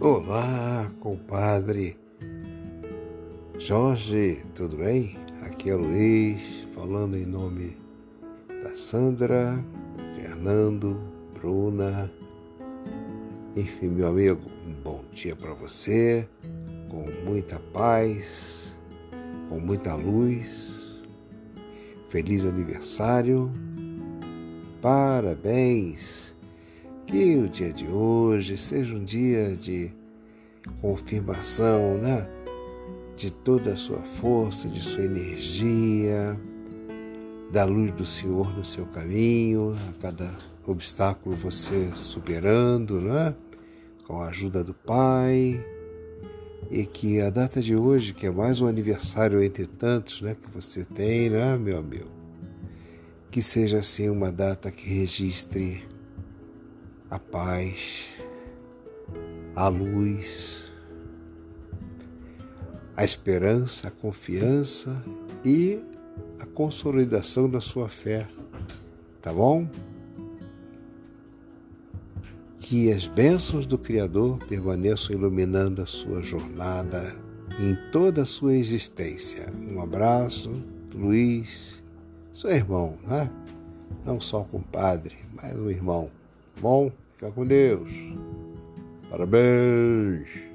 Olá, compadre Jorge, tudo bem? Aqui é Luiz, falando em nome da Sandra, Fernando, Bruna. Enfim, meu amigo, um bom dia para você, com muita paz, com muita luz. Feliz aniversário, parabéns que o dia de hoje seja um dia de confirmação, né? De toda a sua força, de sua energia, da luz do Senhor no seu caminho, a cada obstáculo você superando, né? Com a ajuda do Pai. E que a data de hoje, que é mais um aniversário entre tantos, né? Que você tem, né, meu amigo? Que seja assim uma data que registre a paz, a luz, a esperança, a confiança e a consolidação da sua fé. Tá bom? Que as bênçãos do Criador permaneçam iluminando a sua jornada em toda a sua existência. Um abraço, Luiz, seu irmão, né? Não só um compadre, mas um irmão. Bom, fica com Deus. Parabéns.